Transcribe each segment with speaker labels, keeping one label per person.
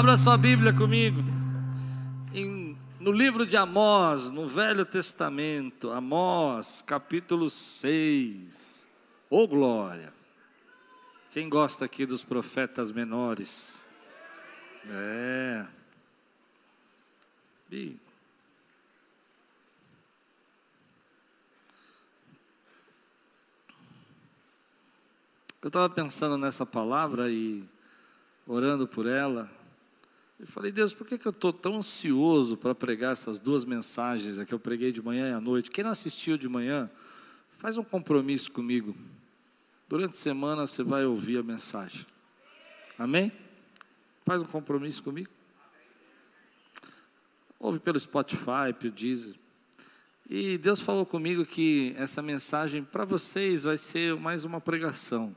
Speaker 1: Abra sua Bíblia comigo. Em, no livro de Amós, no Velho Testamento, Amós, capítulo 6. Ô oh, glória! Quem gosta aqui dos profetas menores? É. E... Eu estava pensando nessa palavra e orando por ela. Eu falei, Deus, por que, que eu estou tão ansioso para pregar essas duas mensagens que eu preguei de manhã e à noite? Quem não assistiu de manhã, faz um compromisso comigo. Durante a semana você vai ouvir a mensagem. Amém? Faz um compromisso comigo. Ouve pelo Spotify, pelo Deezer. E Deus falou comigo que essa mensagem para vocês vai ser mais uma pregação.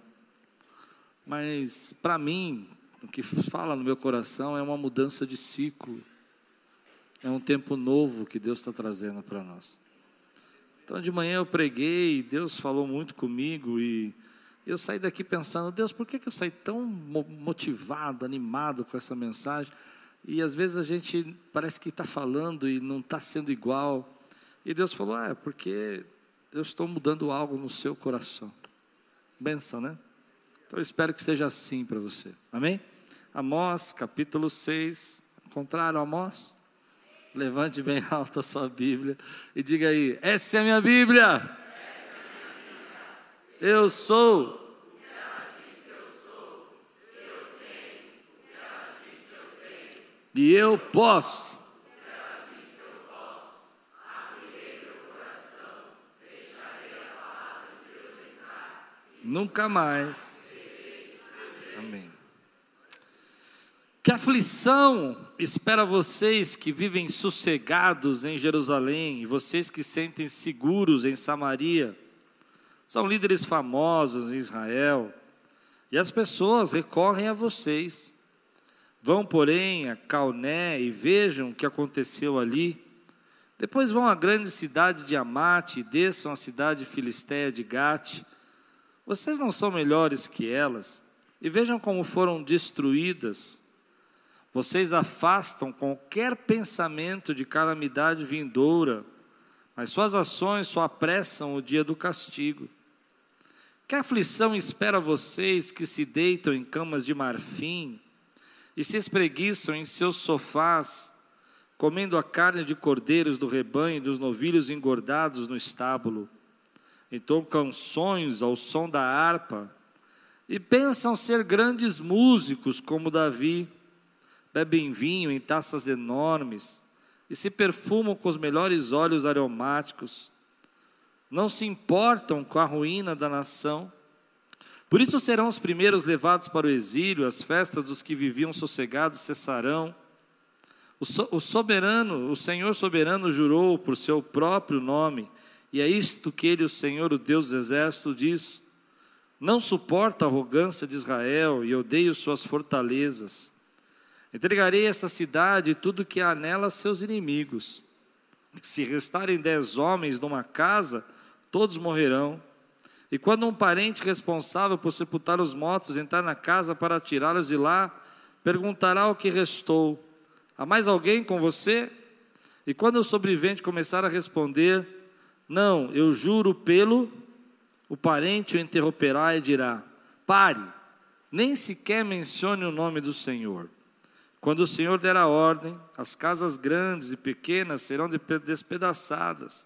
Speaker 1: Mas para mim, o que fala no meu coração é uma mudança de ciclo. É um tempo novo que Deus está trazendo para nós. Então, de manhã eu preguei, Deus falou muito comigo e eu saí daqui pensando: Deus, por que, que eu saí tão motivado, animado com essa mensagem? E às vezes a gente parece que está falando e não está sendo igual. E Deus falou: ah, é porque eu estou mudando algo no seu coração. Benção, né? Então eu espero que seja assim para você. Amém? Amós, capítulo 6. Encontraram Amós? Levante bem alto a sua Bíblia e diga aí: Essa é a minha Bíblia. Eu sou. E eu posso. Nunca mais Amém. Que aflição espera vocês que vivem sossegados em Jerusalém, e vocês que sentem seguros em Samaria. São líderes famosos em Israel, e as pessoas recorrem a vocês. Vão, porém, a Calné e vejam o que aconteceu ali. Depois vão à grande cidade de Amate e desçam à cidade filisteia de Gate. Vocês não são melhores que elas? E vejam como foram destruídas. Vocês afastam qualquer pensamento de calamidade vindoura, mas suas ações só apressam o dia do castigo. Que aflição espera vocês que se deitam em camas de marfim e se espreguiçam em seus sofás, comendo a carne de cordeiros do rebanho e dos novilhos engordados no estábulo? Então canções ao som da harpa e pensam ser grandes músicos como Davi, bebem vinho em taças enormes e se perfumam com os melhores óleos aromáticos, não se importam com a ruína da nação. Por isso serão os primeiros levados para o exílio, as festas dos que viviam sossegados cessarão. O, soberano, o Senhor soberano jurou por seu próprio nome, e é isto que ele, o Senhor, o Deus dos exércitos, diz: não suporto a arrogância de Israel e odeio suas fortalezas. Entregarei essa cidade e tudo que há nela seus inimigos. Se restarem dez homens numa casa, todos morrerão. E quando um parente responsável por sepultar os mortos entrar na casa para tirá-los de lá, perguntará o que restou: Há mais alguém com você? E quando o sobrevivente começar a responder: Não, eu juro pelo o parente o interromperá e dirá: Pare, nem sequer mencione o nome do Senhor. Quando o Senhor der a ordem, as casas grandes e pequenas serão despedaçadas.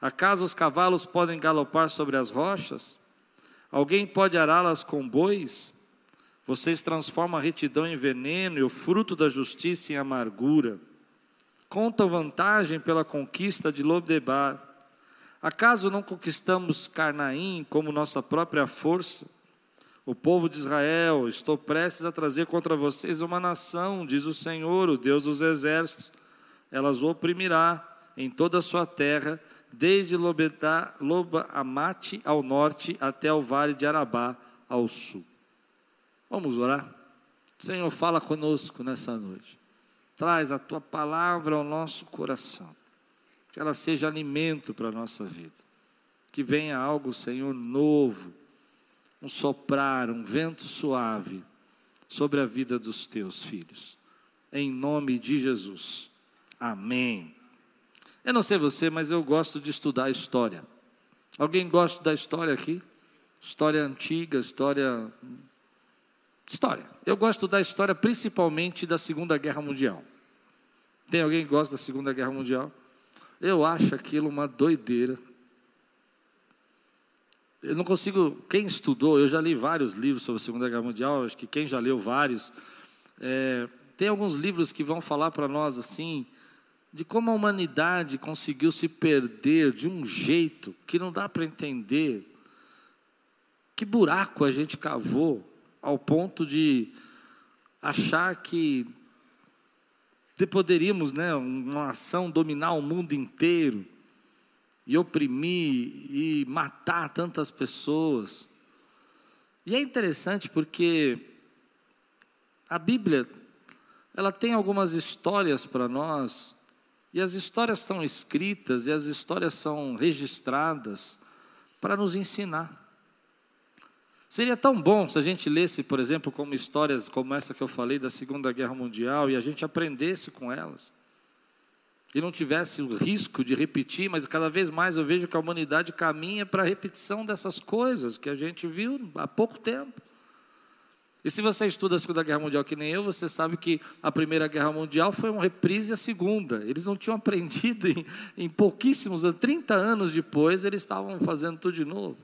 Speaker 1: Acaso os cavalos podem galopar sobre as rochas? Alguém pode ará-las com bois? Vocês transformam a retidão em veneno e o fruto da justiça em amargura. Contam vantagem pela conquista de Lodebar Acaso não conquistamos Carnaim como nossa própria força? O povo de Israel, estou prestes a trazer contra vocês uma nação, diz o Senhor, o Deus dos exércitos. Elas oprimirá em toda a sua terra, desde Lobetá, Loba Amate ao norte até o vale de Arabá ao sul. Vamos orar? Senhor, fala conosco nessa noite. Traz a tua palavra ao nosso coração que ela seja alimento para a nossa vida. Que venha algo, Senhor, novo, um soprar, um vento suave sobre a vida dos teus filhos. em nome de Jesus. Amém. Eu não sei você, mas eu gosto de estudar história. Alguém gosta da história aqui? História antiga, história. História. Eu gosto da história principalmente da Segunda Guerra Mundial. Tem alguém que gosta da Segunda Guerra Mundial? Eu acho aquilo uma doideira. Eu não consigo. Quem estudou, eu já li vários livros sobre a Segunda Guerra Mundial, acho que quem já leu vários. É, tem alguns livros que vão falar para nós assim, de como a humanidade conseguiu se perder de um jeito que não dá para entender. Que buraco a gente cavou ao ponto de achar que poderíamos, né, uma ação dominar o mundo inteiro e oprimir e matar tantas pessoas. E é interessante porque a Bíblia ela tem algumas histórias para nós e as histórias são escritas e as histórias são registradas para nos ensinar. Seria tão bom se a gente lesse, por exemplo, como histórias como essa que eu falei da Segunda Guerra Mundial e a gente aprendesse com elas. E não tivesse o risco de repetir, mas cada vez mais eu vejo que a humanidade caminha para a repetição dessas coisas que a gente viu há pouco tempo. E se você estuda a Segunda Guerra Mundial que nem eu, você sabe que a Primeira Guerra Mundial foi uma reprise a Segunda. Eles não tinham aprendido em, em pouquíssimos anos, 30 anos depois, eles estavam fazendo tudo de novo.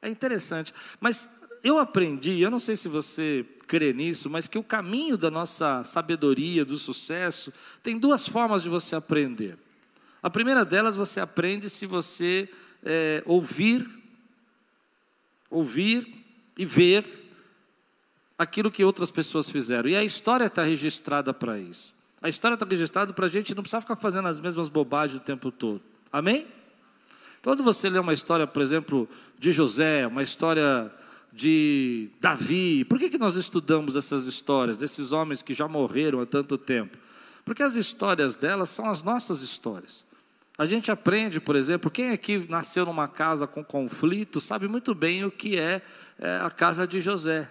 Speaker 1: É interessante. Mas eu aprendi, eu não sei se você crê nisso, mas que o caminho da nossa sabedoria, do sucesso, tem duas formas de você aprender. A primeira delas, você aprende se você é, ouvir, ouvir e ver aquilo que outras pessoas fizeram. E a história está registrada para isso. A história está registrada para a gente não precisar ficar fazendo as mesmas bobagens o tempo todo. Amém? Quando você lê uma história, por exemplo, de José, uma história de Davi, por que, que nós estudamos essas histórias desses homens que já morreram há tanto tempo? Porque as histórias delas são as nossas histórias. A gente aprende, por exemplo, quem aqui nasceu numa casa com conflito sabe muito bem o que é, é a casa de José.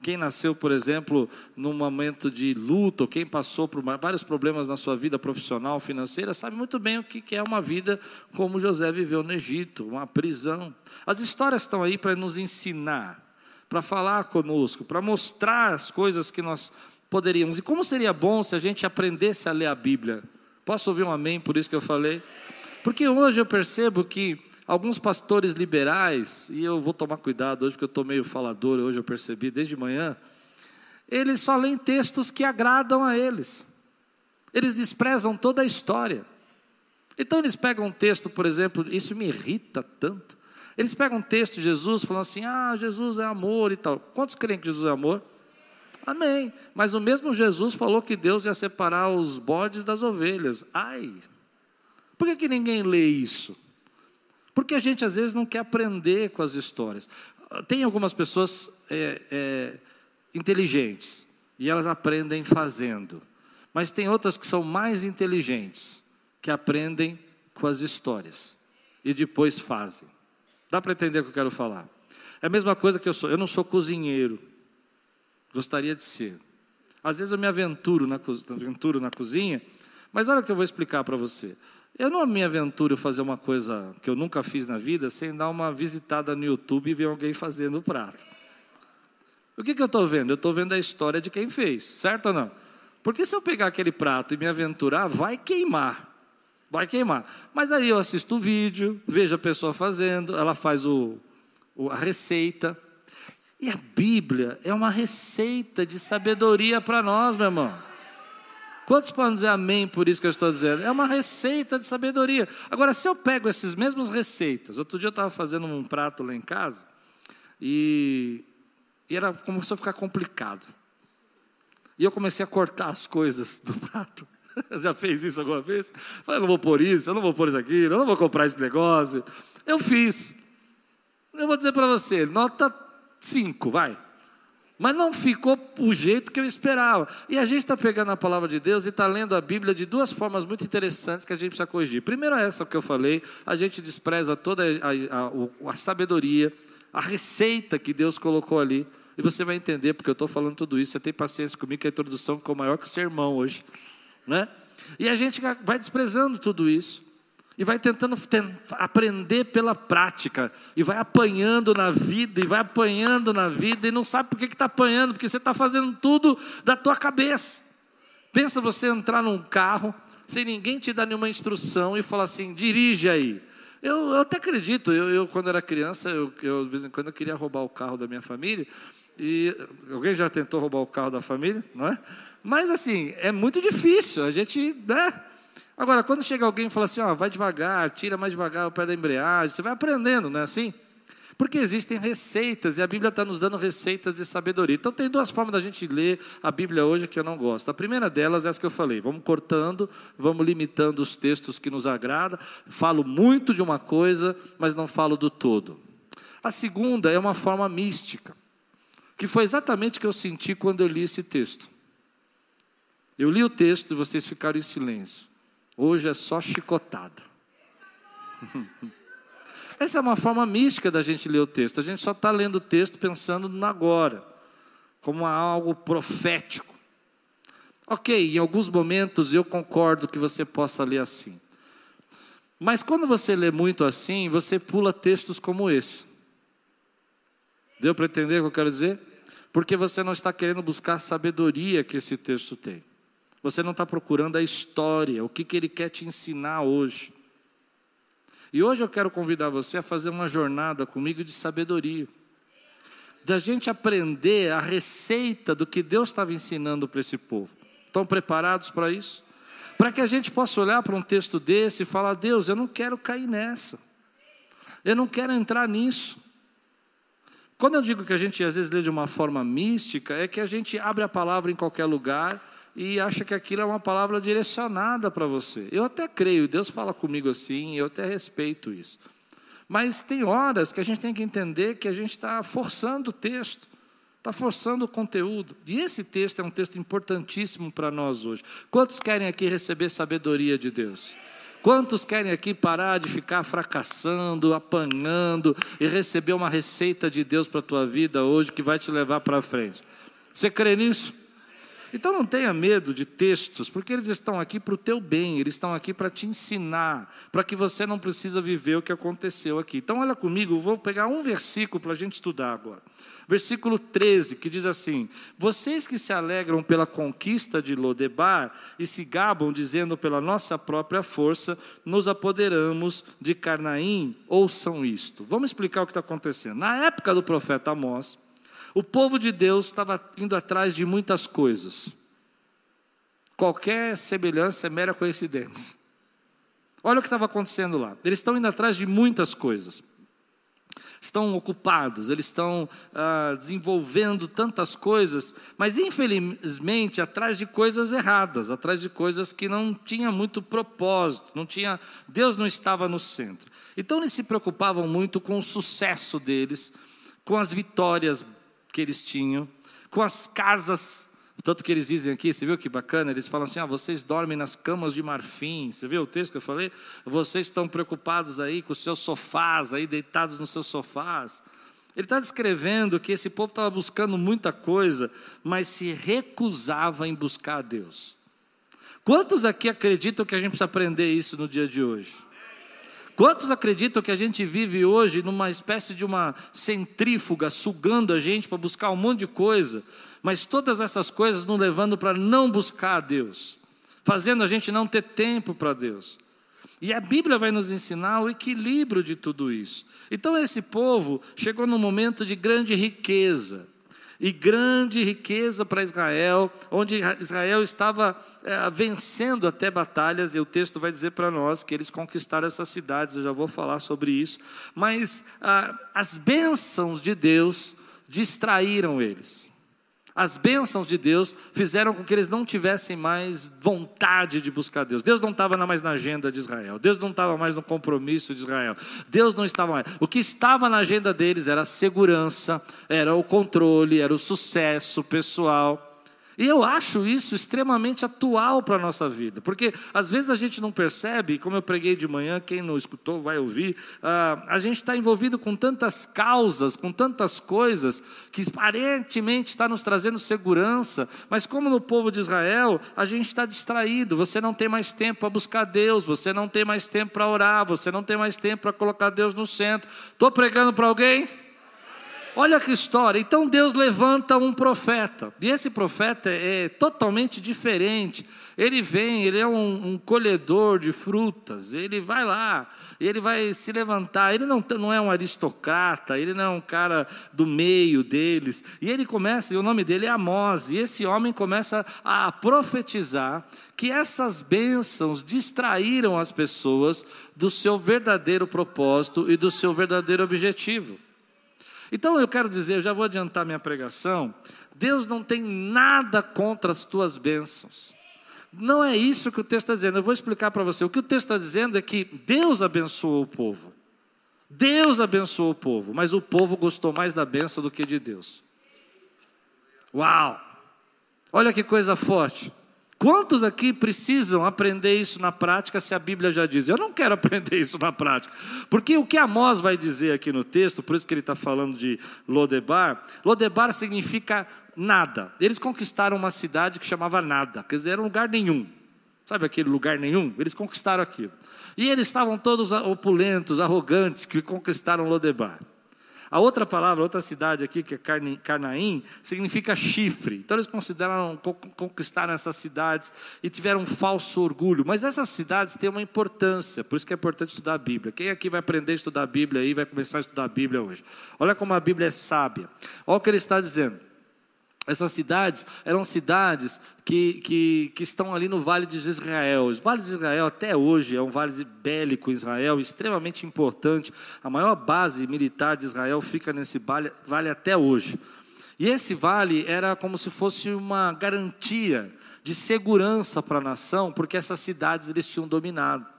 Speaker 1: Quem nasceu, por exemplo, num momento de luto, quem passou por vários problemas na sua vida profissional, financeira, sabe muito bem o que é uma vida como José viveu no Egito, uma prisão. As histórias estão aí para nos ensinar, para falar conosco, para mostrar as coisas que nós poderíamos. E como seria bom se a gente aprendesse a ler a Bíblia? Posso ouvir um amém por isso que eu falei? Porque hoje eu percebo que Alguns pastores liberais, e eu vou tomar cuidado hoje, porque eu estou meio falador, hoje eu percebi desde manhã, eles só leem textos que agradam a eles. Eles desprezam toda a história. Então eles pegam um texto, por exemplo, isso me irrita tanto. Eles pegam um texto de Jesus falando assim: ah, Jesus é amor e tal. Quantos creem que Jesus é amor? Amém. Mas o mesmo Jesus falou que Deus ia separar os bodes das ovelhas. Ai, por que, que ninguém lê isso? Porque a gente às vezes não quer aprender com as histórias. Tem algumas pessoas é, é, inteligentes e elas aprendem fazendo, mas tem outras que são mais inteligentes que aprendem com as histórias e depois fazem. Dá para entender o que eu quero falar? É a mesma coisa que eu sou. Eu não sou cozinheiro, gostaria de ser. Às vezes eu me aventuro na, aventuro na cozinha, mas olha o que eu vou explicar para você. Eu não me aventuro fazer uma coisa que eu nunca fiz na vida sem dar uma visitada no YouTube e ver alguém fazendo o prato. O que, que eu estou vendo? Eu estou vendo a história de quem fez, certo ou não? Porque se eu pegar aquele prato e me aventurar, vai queimar. Vai queimar. Mas aí eu assisto o vídeo, vejo a pessoa fazendo, ela faz o, a receita. E a Bíblia é uma receita de sabedoria para nós, meu irmão. Quantos podem dizer amém por isso que eu estou dizendo? É uma receita de sabedoria. Agora, se eu pego essas mesmas receitas, outro dia eu estava fazendo um prato lá em casa e, e era, começou a ficar complicado. E eu comecei a cortar as coisas do prato. Já fez isso alguma vez? Falei, eu não vou pôr isso, eu não vou pôr isso aqui, eu não vou comprar esse negócio. Eu fiz. Eu vou dizer para você, nota 5, vai. Mas não ficou o jeito que eu esperava. E a gente está pegando a palavra de Deus e está lendo a Bíblia de duas formas muito interessantes que a gente precisa corrigir. Primeiro, é essa que eu falei: a gente despreza toda a, a, a, a sabedoria, a receita que Deus colocou ali. e você vai entender porque eu estou falando tudo isso. Você tem paciência comigo, que a introdução ficou maior que o sermão hoje. Né? E a gente vai desprezando tudo isso. E vai tentando aprender pela prática. E vai apanhando na vida, e vai apanhando na vida, e não sabe por que está apanhando, porque você está fazendo tudo da tua cabeça. Pensa você entrar num carro, sem ninguém te dar nenhuma instrução, e falar assim: dirige aí. Eu, eu até acredito, eu, eu, quando era criança, eu, eu, de vez em quando eu queria roubar o carro da minha família, e alguém já tentou roubar o carro da família, não é? Mas assim, é muito difícil, a gente, né? Agora, quando chega alguém e fala assim, ó, vai devagar, tira mais devagar o pé da embreagem, você vai aprendendo, não é assim? Porque existem receitas, e a Bíblia está nos dando receitas de sabedoria. Então, tem duas formas da gente ler a Bíblia hoje que eu não gosto. A primeira delas é essa que eu falei: vamos cortando, vamos limitando os textos que nos agradam. Falo muito de uma coisa, mas não falo do todo. A segunda é uma forma mística, que foi exatamente o que eu senti quando eu li esse texto. Eu li o texto e vocês ficaram em silêncio. Hoje é só chicotada. Essa é uma forma mística da gente ler o texto. A gente só está lendo o texto pensando no agora, como algo profético. Ok, em alguns momentos eu concordo que você possa ler assim. Mas quando você lê muito assim, você pula textos como esse. Deu para entender o que eu quero dizer? Porque você não está querendo buscar a sabedoria que esse texto tem. Você não está procurando a história, o que, que ele quer te ensinar hoje. E hoje eu quero convidar você a fazer uma jornada comigo de sabedoria. Da gente aprender a receita do que Deus estava ensinando para esse povo. Estão preparados para isso? Para que a gente possa olhar para um texto desse e falar: Deus, eu não quero cair nessa. Eu não quero entrar nisso. Quando eu digo que a gente às vezes lê de uma forma mística, é que a gente abre a palavra em qualquer lugar e acha que aquilo é uma palavra direcionada para você. Eu até creio, Deus fala comigo assim, eu até respeito isso. Mas tem horas que a gente tem que entender que a gente está forçando o texto, está forçando o conteúdo. E esse texto é um texto importantíssimo para nós hoje. Quantos querem aqui receber sabedoria de Deus? Quantos querem aqui parar de ficar fracassando, apanhando e receber uma receita de Deus para a tua vida hoje que vai te levar para frente? Você crê nisso? Então não tenha medo de textos, porque eles estão aqui para o teu bem, eles estão aqui para te ensinar, para que você não precisa viver o que aconteceu aqui. Então olha comigo, vou pegar um versículo para a gente estudar agora. Versículo 13, que diz assim: Vocês que se alegram pela conquista de Lodebar e se gabam dizendo pela nossa própria força, nos apoderamos de Carnaim, ouçam isto. Vamos explicar o que está acontecendo. Na época do profeta Amós, o povo de Deus estava indo atrás de muitas coisas. Qualquer semelhança é mera coincidência. Olha o que estava acontecendo lá. Eles estão indo atrás de muitas coisas. Estão ocupados, eles estão ah, desenvolvendo tantas coisas, mas infelizmente atrás de coisas erradas, atrás de coisas que não tinha muito propósito, não tinha, Deus não estava no centro. Então eles se preocupavam muito com o sucesso deles, com as vitórias que eles tinham, com as casas, tanto que eles dizem aqui, você viu que bacana? Eles falam assim: ah, vocês dormem nas camas de marfim. Você viu o texto que eu falei? Vocês estão preocupados aí com os seus sofás, aí deitados nos seus sofás. Ele está descrevendo que esse povo estava buscando muita coisa, mas se recusava em buscar a Deus. Quantos aqui acreditam que a gente precisa aprender isso no dia de hoje? Quantos acreditam que a gente vive hoje numa espécie de uma centrífuga sugando a gente para buscar um monte de coisa, mas todas essas coisas nos levando para não buscar Deus, fazendo a gente não ter tempo para Deus. E a Bíblia vai nos ensinar o equilíbrio de tudo isso. Então esse povo chegou num momento de grande riqueza, e grande riqueza para Israel, onde Israel estava é, vencendo até batalhas, e o texto vai dizer para nós que eles conquistaram essas cidades, eu já vou falar sobre isso, mas ah, as bênçãos de Deus distraíram eles. As bênçãos de Deus fizeram com que eles não tivessem mais vontade de buscar Deus. Deus não estava mais na agenda de Israel. Deus não estava mais no compromisso de Israel. Deus não estava mais. O que estava na agenda deles era a segurança, era o controle, era o sucesso pessoal. E eu acho isso extremamente atual para a nossa vida, porque às vezes a gente não percebe, como eu preguei de manhã, quem não escutou vai ouvir, uh, a gente está envolvido com tantas causas, com tantas coisas, que aparentemente está nos trazendo segurança, mas como no povo de Israel, a gente está distraído, você não tem mais tempo para buscar Deus, você não tem mais tempo para orar, você não tem mais tempo para colocar Deus no centro. Estou pregando para alguém? Olha que história. Então Deus levanta um profeta. E esse profeta é totalmente diferente. Ele vem, ele é um, um colhedor de frutas. Ele vai lá, ele vai se levantar. Ele não, não é um aristocrata, ele não é um cara do meio deles. E ele começa, e o nome dele é Amós. E esse homem começa a profetizar que essas bênçãos distraíram as pessoas do seu verdadeiro propósito e do seu verdadeiro objetivo. Então eu quero dizer, eu já vou adiantar minha pregação. Deus não tem nada contra as tuas bênçãos. Não é isso que o texto está dizendo. Eu vou explicar para você. O que o texto está dizendo é que Deus abençoou o povo. Deus abençoou o povo, mas o povo gostou mais da bênção do que de Deus. Uau! Olha que coisa forte. Quantos aqui precisam aprender isso na prática se a Bíblia já diz? Eu não quero aprender isso na prática. Porque o que Amós vai dizer aqui no texto, por isso que ele está falando de Lodebar, Lodebar significa nada. Eles conquistaram uma cidade que chamava nada, quer dizer, era um lugar nenhum. Sabe aquele lugar nenhum? Eles conquistaram aquilo. E eles estavam todos opulentos, arrogantes, que conquistaram Lodebar. A outra palavra, outra cidade aqui, que é Carnaim, significa chifre. Então eles consideraram, conquistaram essas cidades e tiveram um falso orgulho. Mas essas cidades têm uma importância, por isso que é importante estudar a Bíblia. Quem aqui vai aprender a estudar a Bíblia aí, vai começar a estudar a Bíblia hoje? Olha como a Bíblia é sábia. Olha o que ele está dizendo. Essas cidades eram cidades que, que, que, estão ali no Vale de Israel. O Vale de Israel, até hoje, é um vale bélico em Israel, extremamente importante. A maior base militar de Israel fica nesse vale, vale até hoje. E esse vale era como se fosse uma garantia de segurança para a nação, porque essas cidades eles tinham dominado.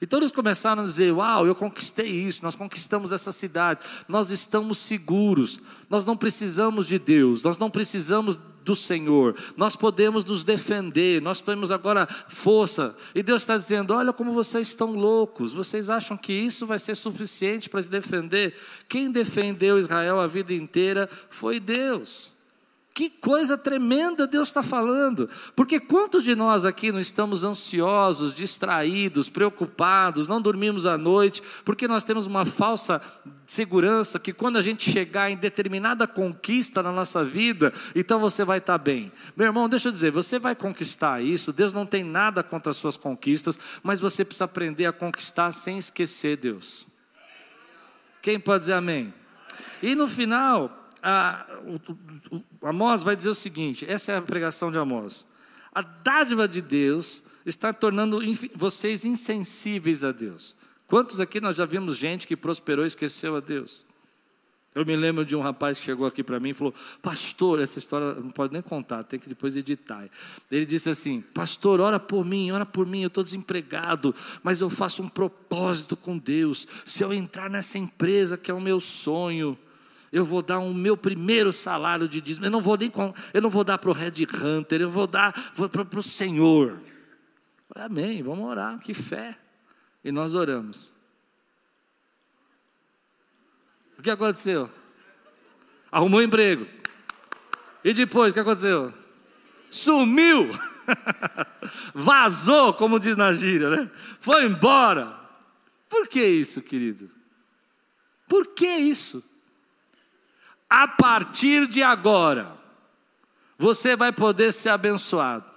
Speaker 1: Então eles começaram a dizer: Uau, eu conquistei isso, nós conquistamos essa cidade, nós estamos seguros, nós não precisamos de Deus, nós não precisamos do Senhor, nós podemos nos defender, nós temos agora força. E Deus está dizendo: Olha como vocês estão loucos, vocês acham que isso vai ser suficiente para te defender? Quem defendeu Israel a vida inteira foi Deus. Que coisa tremenda Deus está falando. Porque quantos de nós aqui não estamos ansiosos, distraídos, preocupados, não dormimos à noite, porque nós temos uma falsa segurança que quando a gente chegar em determinada conquista na nossa vida, então você vai estar bem. Meu irmão, deixa eu dizer, você vai conquistar isso, Deus não tem nada contra as suas conquistas, mas você precisa aprender a conquistar sem esquecer Deus. Quem pode dizer amém? E no final, a, o, o, Amós vai dizer o seguinte: essa é a pregação de Amós. A dádiva de Deus está tornando vocês insensíveis a Deus. Quantos aqui nós já vimos gente que prosperou e esqueceu a Deus? Eu me lembro de um rapaz que chegou aqui para mim e falou: Pastor, essa história não pode nem contar, tem que depois editar. Ele disse assim: Pastor, ora por mim, ora por mim, eu estou desempregado, mas eu faço um propósito com Deus. Se eu entrar nessa empresa que é o meu sonho, eu vou dar o meu primeiro salário de dízimo, eu não vou, nem, eu não vou dar para o Red Hunter, eu vou dar para o Senhor. Amém, vamos orar, que fé. E nós oramos. O que aconteceu? Arrumou um emprego. E depois, o que aconteceu? Sumiu. Vazou, como diz na gíria, né? Foi embora. Por que isso, querido? Por que isso? A partir de agora, você vai poder ser abençoado.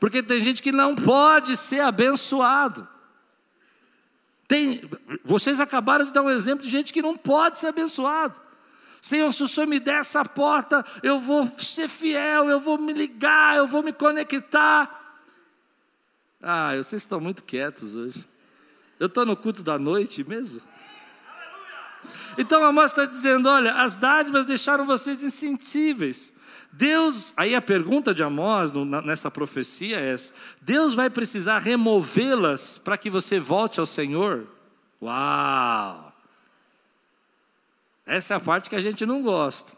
Speaker 1: Porque tem gente que não pode ser abençoado. Tem, vocês acabaram de dar um exemplo de gente que não pode ser abençoado. Senhor, se o Senhor me der essa porta, eu vou ser fiel, eu vou me ligar, eu vou me conectar. Ah, vocês estão muito quietos hoje. Eu estou no culto da noite mesmo. Então Amós está dizendo: olha, as dádivas deixaram vocês insensíveis. Deus, aí a pergunta de Amós nessa profecia é: Deus vai precisar removê-las para que você volte ao Senhor? Uau! Essa é a parte que a gente não gosta.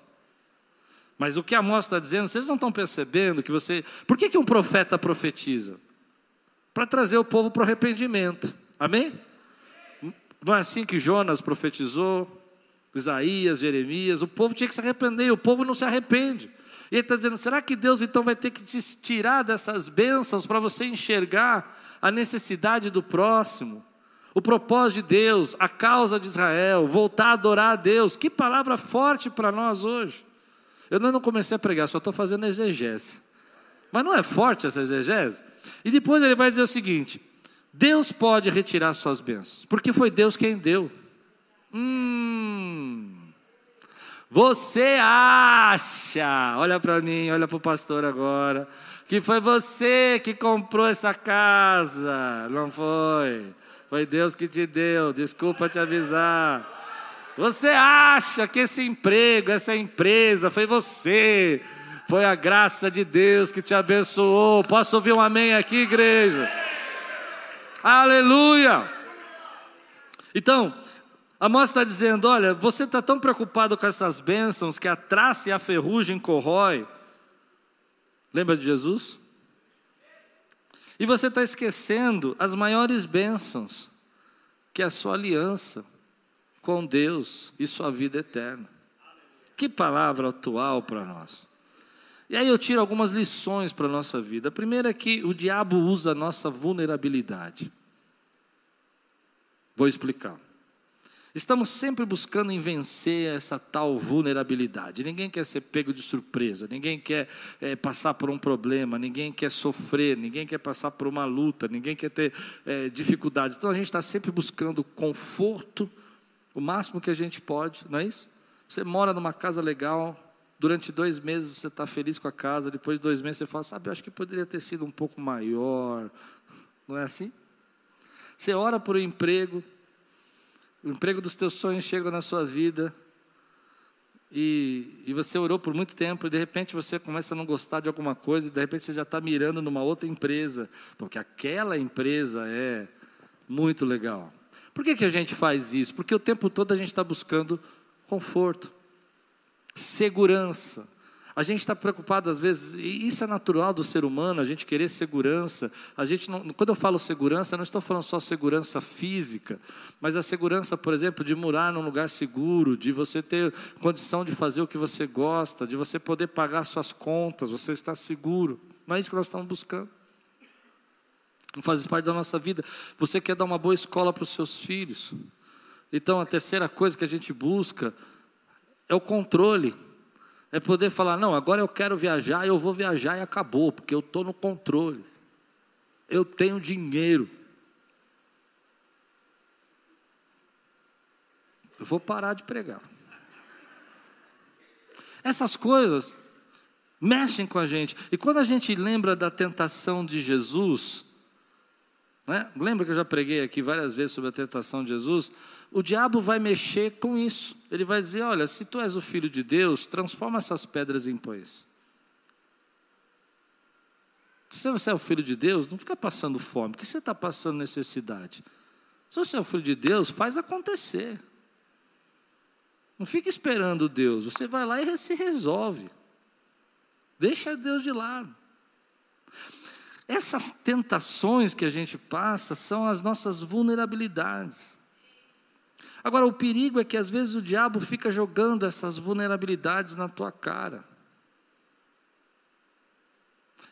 Speaker 1: Mas o que a moça está dizendo, vocês não estão percebendo que você. Por que, que um profeta profetiza? Para trazer o povo para o arrependimento. Amém? Não é assim que Jonas profetizou, Isaías, Jeremias, o povo tinha que se arrepender, o povo não se arrepende. E ele está dizendo: será que Deus então vai ter que te tirar dessas bênçãos para você enxergar a necessidade do próximo? O propósito de Deus, a causa de Israel, voltar a adorar a Deus. Que palavra forte para nós hoje. Eu não comecei a pregar, só estou fazendo exegese. Mas não é forte essa exegese? E depois ele vai dizer o seguinte: Deus pode retirar suas bênçãos, porque foi Deus quem deu. Hum. Você acha, olha para mim, olha para o pastor agora, que foi você que comprou essa casa. Não foi. Foi Deus que te deu, desculpa te avisar. Você acha que esse emprego, essa empresa, foi você. Foi a graça de Deus que te abençoou. Posso ouvir um amém aqui, igreja? Aleluia! Então, a moça está dizendo: olha, você está tão preocupado com essas bênçãos que a traça e a ferrugem corrói. Lembra de Jesus? E você está esquecendo as maiores bênçãos, que é a sua aliança com Deus e sua vida eterna. Que palavra atual para nós. E aí eu tiro algumas lições para a nossa vida. A primeira é que o diabo usa a nossa vulnerabilidade. Vou explicar. Estamos sempre buscando em vencer essa tal vulnerabilidade. Ninguém quer ser pego de surpresa, ninguém quer é, passar por um problema, ninguém quer sofrer, ninguém quer passar por uma luta, ninguém quer ter é, dificuldades. Então a gente está sempre buscando conforto, o máximo que a gente pode, não é isso? Você mora numa casa legal, durante dois meses você está feliz com a casa, depois de dois meses você fala, sabe, eu acho que poderia ter sido um pouco maior, não é assim? Você ora por um emprego, o emprego dos teus sonhos chega na sua vida, e, e, você orou por muito tempo, e de repente você começa a não gostar de alguma coisa, e de repente você já está mirando numa outra empresa, porque aquela empresa é muito legal. Por que, que a gente faz isso? Porque o tempo todo a gente está buscando conforto, segurança, a gente está preocupado às vezes, e isso é natural do ser humano, a gente querer segurança. A gente não, quando eu falo segurança, não estou falando só segurança física, mas a segurança, por exemplo, de morar num lugar seguro, de você ter condição de fazer o que você gosta, de você poder pagar suas contas, você está seguro. Não é isso que nós estamos buscando. Não faz parte da nossa vida. Você quer dar uma boa escola para os seus filhos. Então a terceira coisa que a gente busca é o controle. É poder falar, não, agora eu quero viajar, eu vou viajar e acabou, porque eu estou no controle. Eu tenho dinheiro. Eu vou parar de pregar. Essas coisas mexem com a gente. E quando a gente lembra da tentação de Jesus, né? lembra que eu já preguei aqui várias vezes sobre a tentação de Jesus? o diabo vai mexer com isso. Ele vai dizer: Olha, se tu és o filho de Deus, transforma essas pedras em pães. Se você é o filho de Deus, não fica passando fome, porque você está passando necessidade. Se você é o filho de Deus, faz acontecer. Não fica esperando Deus, você vai lá e se resolve. Deixa Deus de lado. Essas tentações que a gente passa são as nossas vulnerabilidades. Agora, o perigo é que às vezes o diabo fica jogando essas vulnerabilidades na tua cara.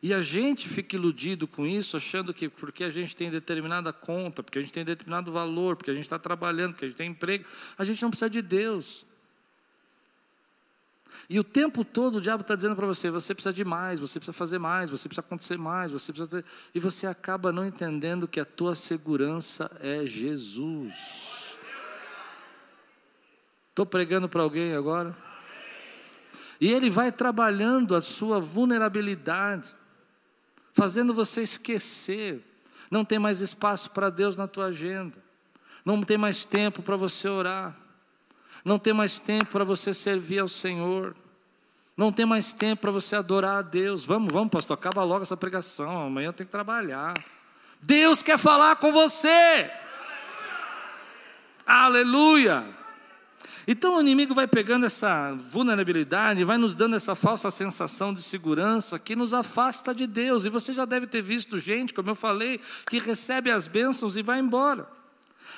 Speaker 1: E a gente fica iludido com isso, achando que porque a gente tem determinada conta, porque a gente tem determinado valor, porque a gente está trabalhando, porque a gente tem emprego, a gente não precisa de Deus. E o tempo todo o diabo está dizendo para você: você precisa de mais, você precisa fazer mais, você precisa acontecer mais, você precisa. Ter... E você acaba não entendendo que a tua segurança é Jesus. Estou pregando para alguém agora? E ele vai trabalhando a sua vulnerabilidade, fazendo você esquecer. Não tem mais espaço para Deus na tua agenda. Não tem mais tempo para você orar. Não tem mais tempo para você servir ao Senhor. Não tem mais tempo para você adorar a Deus. Vamos, vamos, pastor, acaba logo essa pregação. Amanhã eu tenho que trabalhar. Deus quer falar com você. Aleluia. Aleluia. Então o inimigo vai pegando essa vulnerabilidade, vai nos dando essa falsa sensação de segurança que nos afasta de Deus. E você já deve ter visto gente, como eu falei, que recebe as bênçãos e vai embora.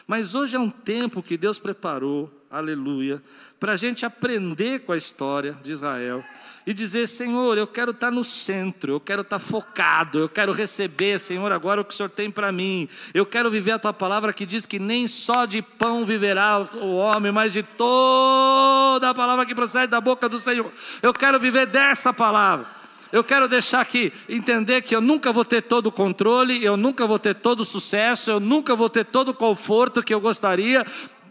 Speaker 1: Mas hoje é um tempo que Deus preparou, aleluia, para a gente aprender com a história de Israel e dizer: Senhor, eu quero estar no centro, eu quero estar focado, eu quero receber, Senhor, agora o que o Senhor tem para mim. Eu quero viver a tua palavra que diz que nem só de pão viverá o homem, mas de toda a palavra que procede da boca do Senhor. Eu quero viver dessa palavra. Eu quero deixar aqui, entender que eu nunca vou ter todo o controle, eu nunca vou ter todo o sucesso, eu nunca vou ter todo o conforto que eu gostaria.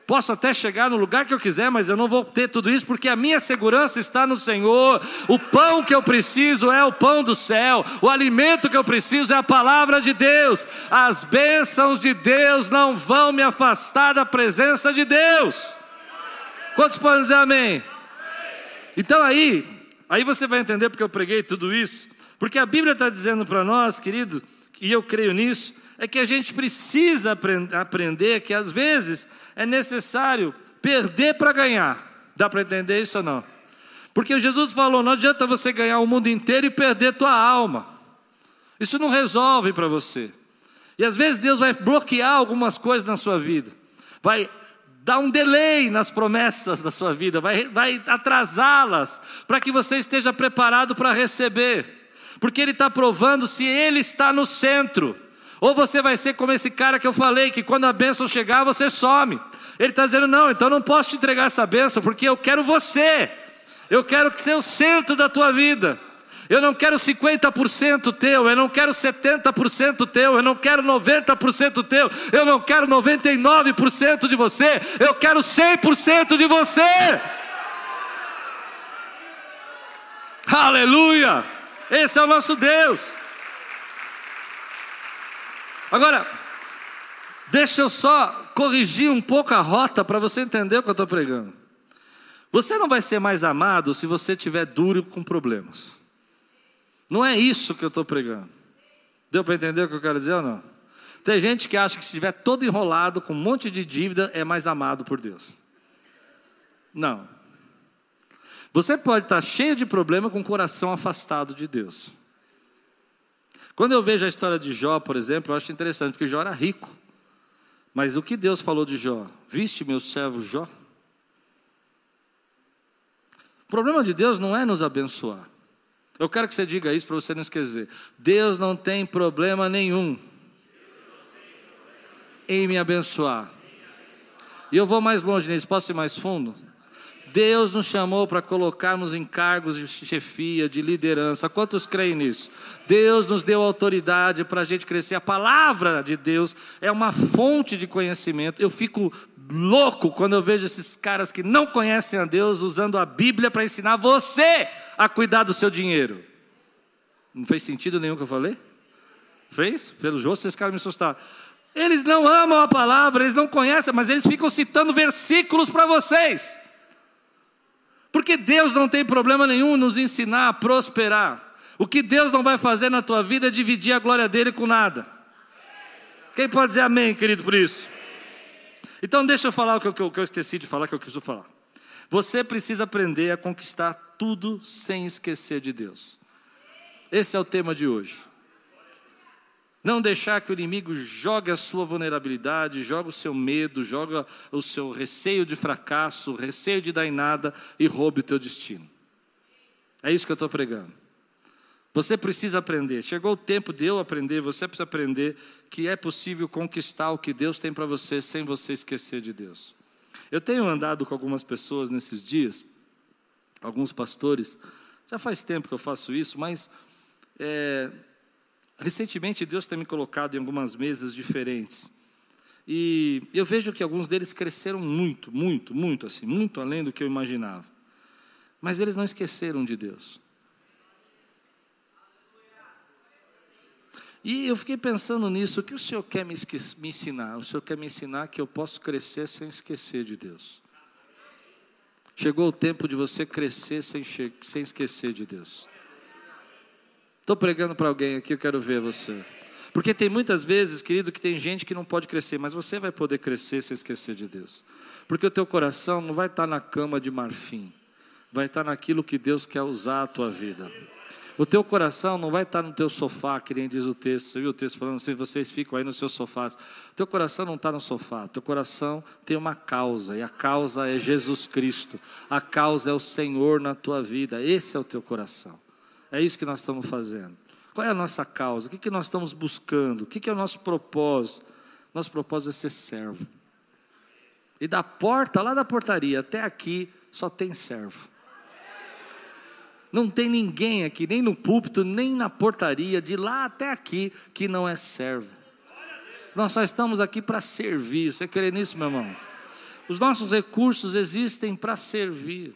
Speaker 1: Posso até chegar no lugar que eu quiser, mas eu não vou ter tudo isso, porque a minha segurança está no Senhor. O pão que eu preciso é o pão do céu, o alimento que eu preciso é a palavra de Deus. As bênçãos de Deus não vão me afastar da presença de Deus. Quantos podem dizer amém? Então aí, Aí você vai entender porque eu preguei tudo isso. Porque a Bíblia está dizendo para nós, querido, e eu creio nisso, é que a gente precisa aprender que às vezes é necessário perder para ganhar. Dá para entender isso ou não? Porque Jesus falou: não adianta você ganhar o mundo inteiro e perder tua alma. Isso não resolve para você. E às vezes Deus vai bloquear algumas coisas na sua vida, vai dá um delay nas promessas da sua vida, vai, vai atrasá-las, para que você esteja preparado para receber, porque Ele está provando se Ele está no centro, ou você vai ser como esse cara que eu falei, que quando a bênção chegar você some. Ele está dizendo: não, então não posso te entregar essa bênção, porque eu quero você, eu quero que seja o centro da tua vida. Eu não quero 50% teu, eu não quero 70% teu, eu não quero 90% teu, eu não quero 99% de você, eu quero 100% de você. Aleluia! Esse é o nosso Deus. Agora, deixa eu só corrigir um pouco a rota para você entender o que eu estou pregando. Você não vai ser mais amado se você estiver duro com problemas. Não é isso que eu estou pregando. Deu para entender o que eu quero dizer ou não? Tem gente que acha que se estiver todo enrolado, com um monte de dívida, é mais amado por Deus. Não. Você pode estar cheio de problema com o coração afastado de Deus. Quando eu vejo a história de Jó, por exemplo, eu acho interessante, porque Jó era rico. Mas o que Deus falou de Jó? Viste meu servo Jó? O problema de Deus não é nos abençoar. Eu quero que você diga isso para você não esquecer. Deus não tem problema nenhum em me abençoar. E eu vou mais longe nisso, posso ir mais fundo? Deus nos chamou para colocarmos em cargos de chefia, de liderança. Quantos creem nisso? Deus nos deu autoridade para a gente crescer. A palavra de Deus é uma fonte de conhecimento. Eu fico louco quando eu vejo esses caras que não conhecem a Deus usando a Bíblia para ensinar você a cuidar do seu dinheiro. Não fez sentido nenhum que eu falei? Fez? Pelo jogo, vocês querem me assustar. Eles não amam a palavra, eles não conhecem, mas eles ficam citando versículos para vocês. Porque Deus não tem problema nenhum nos ensinar a prosperar. O que Deus não vai fazer na tua vida é dividir a glória dele com nada. Quem pode dizer amém, querido, por isso? Então, deixa eu falar o que eu, que eu esqueci de falar, que eu quis falar. Você precisa aprender a conquistar tudo sem esquecer de Deus. Esse é o tema de hoje. Não deixar que o inimigo jogue a sua vulnerabilidade, jogue o seu medo, jogue o seu receio de fracasso, receio de dar em nada e roube o teu destino. É isso que eu estou pregando. Você precisa aprender. Chegou o tempo de eu aprender, você precisa aprender que é possível conquistar o que Deus tem para você sem você esquecer de Deus. Eu tenho andado com algumas pessoas nesses dias, alguns pastores, já faz tempo que eu faço isso, mas é, recentemente Deus tem me colocado em algumas mesas diferentes. E eu vejo que alguns deles cresceram muito, muito, muito, assim, muito além do que eu imaginava. Mas eles não esqueceram de Deus. E eu fiquei pensando nisso, o que o Senhor quer me, me, ensinar? O Senhor quer me ensinar que eu posso crescer sem esquecer de Deus. Chegou o tempo de você crescer sem, sem esquecer de Deus. Estou pregando para alguém aqui, eu quero ver você. Porque tem muitas vezes, querido, que tem gente que não pode crescer, mas você vai poder crescer sem esquecer de Deus. Porque o teu coração não vai estar na cama de marfim, vai estar naquilo que Deus quer usar a tua vida. O teu coração não vai estar no teu sofá, que nem diz o texto. Você viu o texto falando assim, vocês ficam aí nos seus sofás. O teu coração não está no sofá. O teu coração tem uma causa, e a causa é Jesus Cristo. A causa é o Senhor na tua vida. Esse é o teu coração. É isso que nós estamos fazendo. Qual é a nossa causa? O que, que nós estamos buscando? O que, que é o nosso propósito? Nosso propósito é ser servo. E da porta, lá da portaria até aqui, só tem servo. Não tem ninguém aqui, nem no púlpito, nem na portaria, de lá até aqui, que não é servo. Nós só estamos aqui para servir. Você crê nisso, meu irmão? Os nossos recursos existem para servir.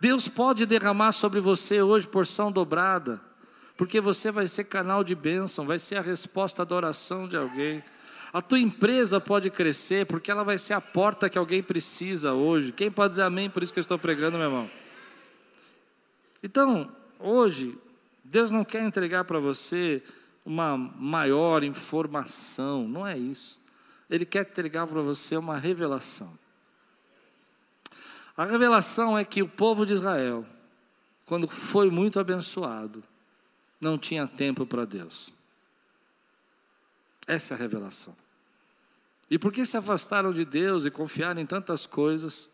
Speaker 1: Deus pode derramar sobre você hoje porção dobrada, porque você vai ser canal de bênção, vai ser a resposta da oração de alguém. A tua empresa pode crescer, porque ela vai ser a porta que alguém precisa hoje. Quem pode dizer amém por isso que eu estou pregando, meu irmão? Então, hoje, Deus não quer entregar para você uma maior informação, não é isso. Ele quer entregar para você uma revelação. A revelação é que o povo de Israel, quando foi muito abençoado, não tinha tempo para Deus. Essa é a revelação. E porque se afastaram de Deus e confiaram em tantas coisas,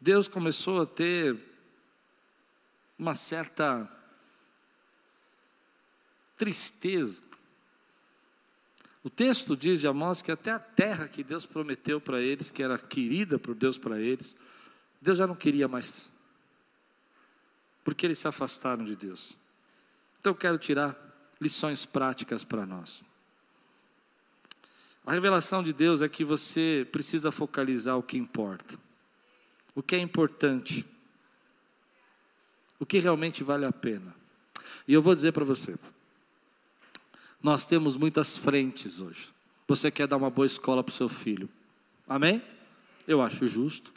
Speaker 1: Deus começou a ter uma certa tristeza. O texto diz de Amós que até a terra que Deus prometeu para eles, que era querida por Deus para eles, Deus já não queria mais. Porque eles se afastaram de Deus. Então eu quero tirar lições práticas para nós. A revelação de Deus é que você precisa focalizar o que importa. O que é importante o que realmente vale a pena. E eu vou dizer para você: nós temos muitas frentes hoje. Você quer dar uma boa escola para o seu filho, amém? Eu acho justo.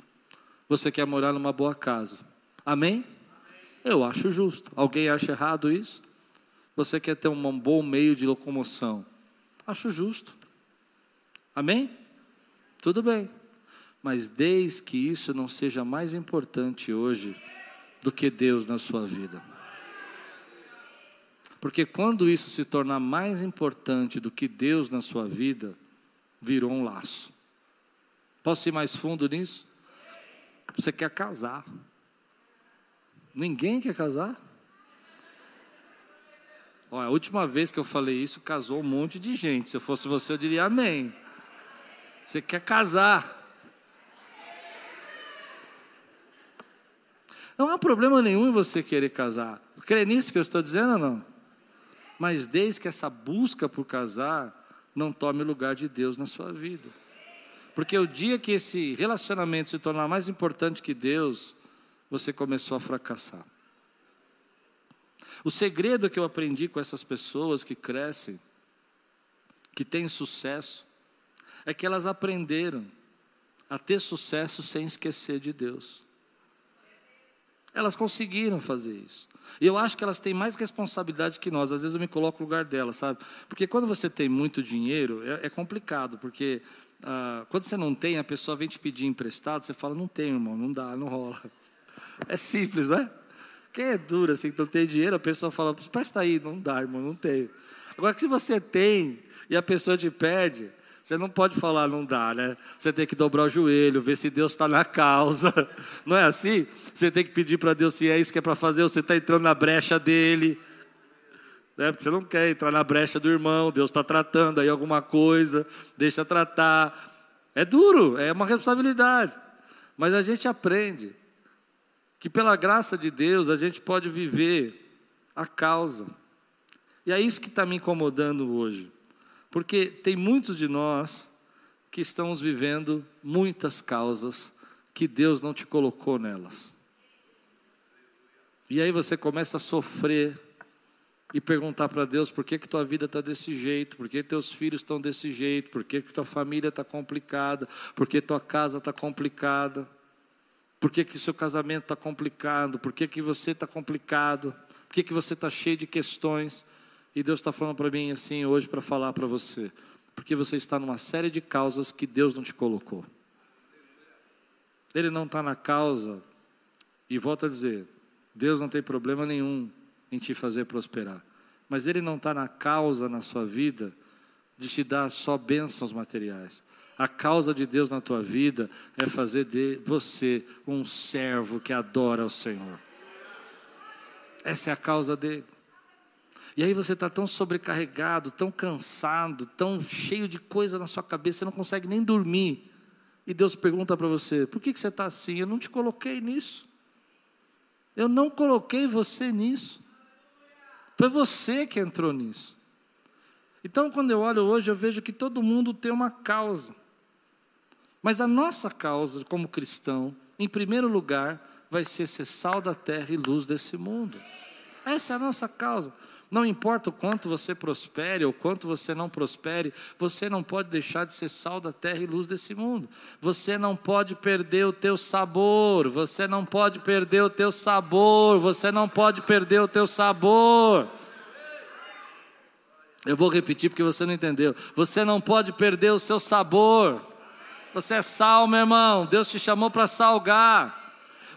Speaker 1: Você quer morar numa boa casa, amém? Eu acho justo. Alguém acha errado isso? Você quer ter um bom meio de locomoção, acho justo, amém? Tudo bem, mas desde que isso não seja mais importante hoje do que Deus na sua vida. Porque quando isso se tornar mais importante do que Deus na sua vida, virou um laço. Posso ir mais fundo nisso? Você quer casar. Ninguém quer casar? Olha, a última vez que eu falei isso, casou um monte de gente. Se eu fosse você, eu diria amém. Você quer casar. Não há problema nenhum em você querer casar. Crê nisso que eu estou dizendo ou não? Mas desde que essa busca por casar não tome lugar de Deus na sua vida. Porque o dia que esse relacionamento se tornar mais importante que Deus, você começou a fracassar. O segredo que eu aprendi com essas pessoas que crescem, que têm sucesso, é que elas aprenderam a ter sucesso sem esquecer de Deus. Elas conseguiram fazer isso. E eu acho que elas têm mais responsabilidade que nós. Às vezes eu me coloco no lugar delas, sabe? Porque quando você tem muito dinheiro, é, é complicado, porque ah, quando você não tem, a pessoa vem te pedir emprestado, você fala, não tenho, irmão, não dá, não rola. É simples, né? Quem é duro assim, então tem dinheiro, a pessoa fala, presta aí, não dá, irmão, não tenho. Agora que se você tem e a pessoa te pede, você não pode falar, não dá, né? Você tem que dobrar o joelho, ver se Deus está na causa. Não é assim? Você tem que pedir para Deus se é isso que é para fazer, ou você está entrando na brecha dele. Né? Porque você não quer entrar na brecha do irmão, Deus está tratando aí alguma coisa, deixa tratar. É duro, é uma responsabilidade. Mas a gente aprende que pela graça de Deus a gente pode viver a causa. E é isso que está me incomodando hoje. Porque tem muitos de nós que estamos vivendo muitas causas que Deus não te colocou nelas. E aí você começa a sofrer e perguntar para Deus por que, que tua vida está desse jeito, por que teus filhos estão desse jeito, por que, que tua família está complicada, por que tua casa está complicada, por que, que seu casamento está complicado, por que, que você está complicado, por que, que você está cheio de questões. E Deus está falando para mim assim hoje para falar para você, porque você está numa série de causas que Deus não te colocou. Ele não está na causa, e volta a dizer, Deus não tem problema nenhum em te fazer prosperar, mas Ele não está na causa na sua vida de te dar só bênçãos materiais. A causa de Deus na tua vida é fazer de você um servo que adora o Senhor. Essa é a causa dele. E aí você está tão sobrecarregado, tão cansado, tão cheio de coisa na sua cabeça, você não consegue nem dormir. E Deus pergunta para você: por que, que você está assim? Eu não te coloquei nisso. Eu não coloquei você nisso. Foi você que entrou nisso. Então, quando eu olho hoje, eu vejo que todo mundo tem uma causa. Mas a nossa causa, como cristão, em primeiro lugar, vai ser ser sal da terra e luz desse mundo. Essa é a nossa causa. Não importa o quanto você prospere ou quanto você não prospere, você não pode deixar de ser sal da terra e luz desse mundo. Você não pode perder o teu sabor, você não pode perder o teu sabor, você não pode perder o teu sabor. Eu vou repetir porque você não entendeu. Você não pode perder o seu sabor. Você é sal, meu irmão. Deus te chamou para salgar.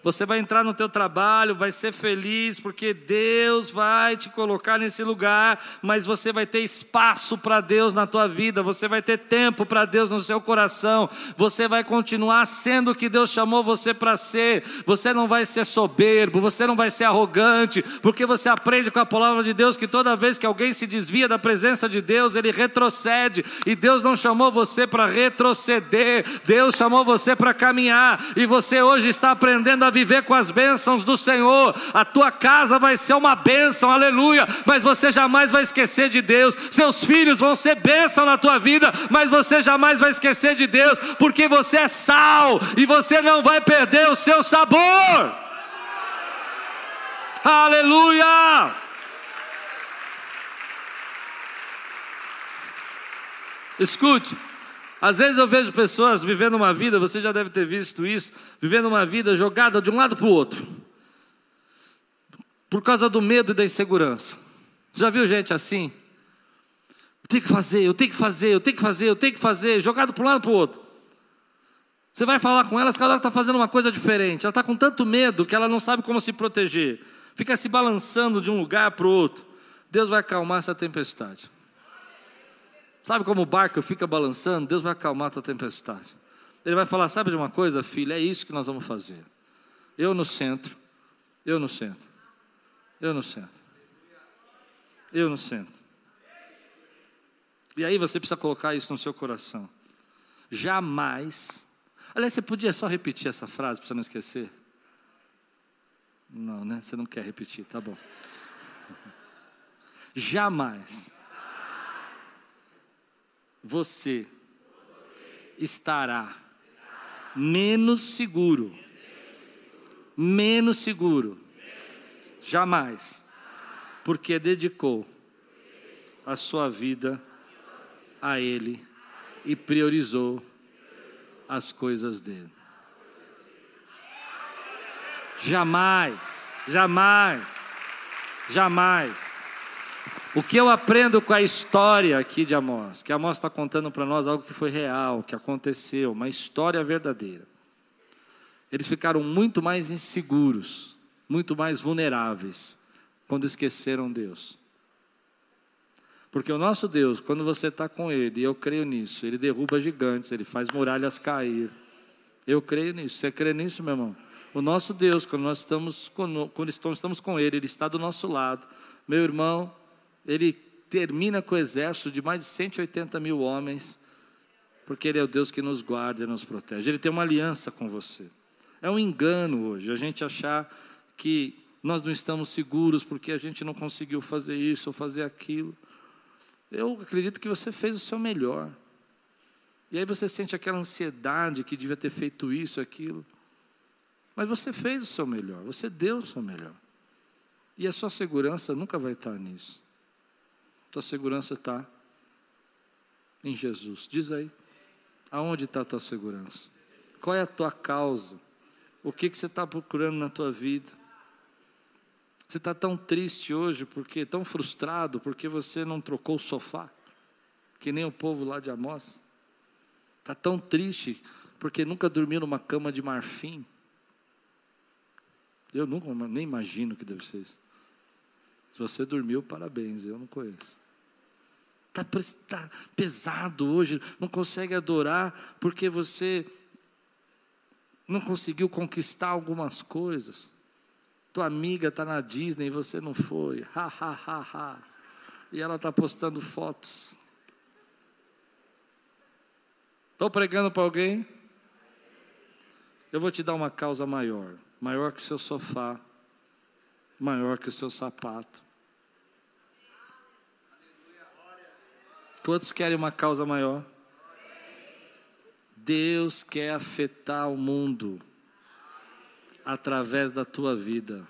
Speaker 1: Você vai entrar no teu trabalho, vai ser feliz, porque Deus vai te colocar nesse lugar, mas você vai ter espaço para Deus na tua vida, você vai ter tempo para Deus no seu coração, você vai continuar sendo o que Deus chamou você para ser. Você não vai ser soberbo, você não vai ser arrogante, porque você aprende com a palavra de Deus que toda vez que alguém se desvia da presença de Deus, ele retrocede, e Deus não chamou você para retroceder, Deus chamou você para caminhar, e você hoje está aprendendo a viver com as bênçãos do Senhor. A tua casa vai ser uma bênção, aleluia. Mas você jamais vai esquecer de Deus. Seus filhos vão ser bênção na tua vida, mas você jamais vai esquecer de Deus, porque você é sal e você não vai perder o seu sabor. Aleluia! Escute. Às vezes eu vejo pessoas vivendo uma vida, você já deve ter visto isso, vivendo uma vida jogada de um lado para o outro, por causa do medo e da insegurança. Você já viu gente assim? Eu tenho que fazer, eu tenho que fazer, eu tenho que fazer, eu tenho que fazer, jogado para um lado para o outro. Você vai falar com elas, cada hora está fazendo uma coisa diferente. Ela está com tanto medo que ela não sabe como se proteger. Fica se balançando de um lugar para o outro. Deus vai acalmar essa tempestade. Sabe como o barco fica balançando? Deus vai acalmar a tua tempestade. Ele vai falar: Sabe de uma coisa, filho? É isso que nós vamos fazer. Eu no centro, eu no centro, eu no centro, eu no centro. E aí você precisa colocar isso no seu coração. Jamais. Aliás, você podia só repetir essa frase para você não esquecer? Não, né? Você não quer repetir, tá bom. Jamais você estará menos seguro. Menos seguro. Jamais. Porque dedicou a sua vida a Ele e priorizou as coisas dele. Jamais, jamais, jamais. O que eu aprendo com a história aqui de Amós? Que Amós está contando para nós algo que foi real, que aconteceu, uma história verdadeira. Eles ficaram muito mais inseguros, muito mais vulneráveis, quando esqueceram Deus. Porque o nosso Deus, quando você está com Ele, e eu creio nisso, Ele derruba gigantes, Ele faz muralhas cair. Eu creio nisso. Você crê nisso, meu irmão? O nosso Deus, quando nós estamos quando estamos com Ele, Ele está do nosso lado. Meu irmão, ele termina com o exército de mais de 180 mil homens, porque Ele é o Deus que nos guarda e nos protege. Ele tem uma aliança com você. É um engano hoje a gente achar que nós não estamos seguros porque a gente não conseguiu fazer isso ou fazer aquilo. Eu acredito que você fez o seu melhor. E aí você sente aquela ansiedade que devia ter feito isso, aquilo. Mas você fez o seu melhor, você deu o seu melhor. E a sua segurança nunca vai estar nisso. Tua segurança está em Jesus. Diz aí, aonde está a tua segurança? Qual é a tua causa? O que, que você está procurando na tua vida? Você está tão triste hoje, porque tão frustrado, porque você não trocou o sofá, que nem o povo lá de Amós. Está tão triste, porque nunca dormiu numa cama de marfim. Eu nunca nem imagino que deve ser isso. Se você dormiu, parabéns, eu não conheço. Está tá pesado hoje, não consegue adorar porque você não conseguiu conquistar algumas coisas. Tua amiga está na Disney e você não foi. Ha, ha, ha, ha. E ela está postando fotos. Estou pregando para alguém? Eu vou te dar uma causa maior maior que o seu sofá, maior que o seu sapato. Quantos querem uma causa maior? Deus quer afetar o mundo através da tua vida.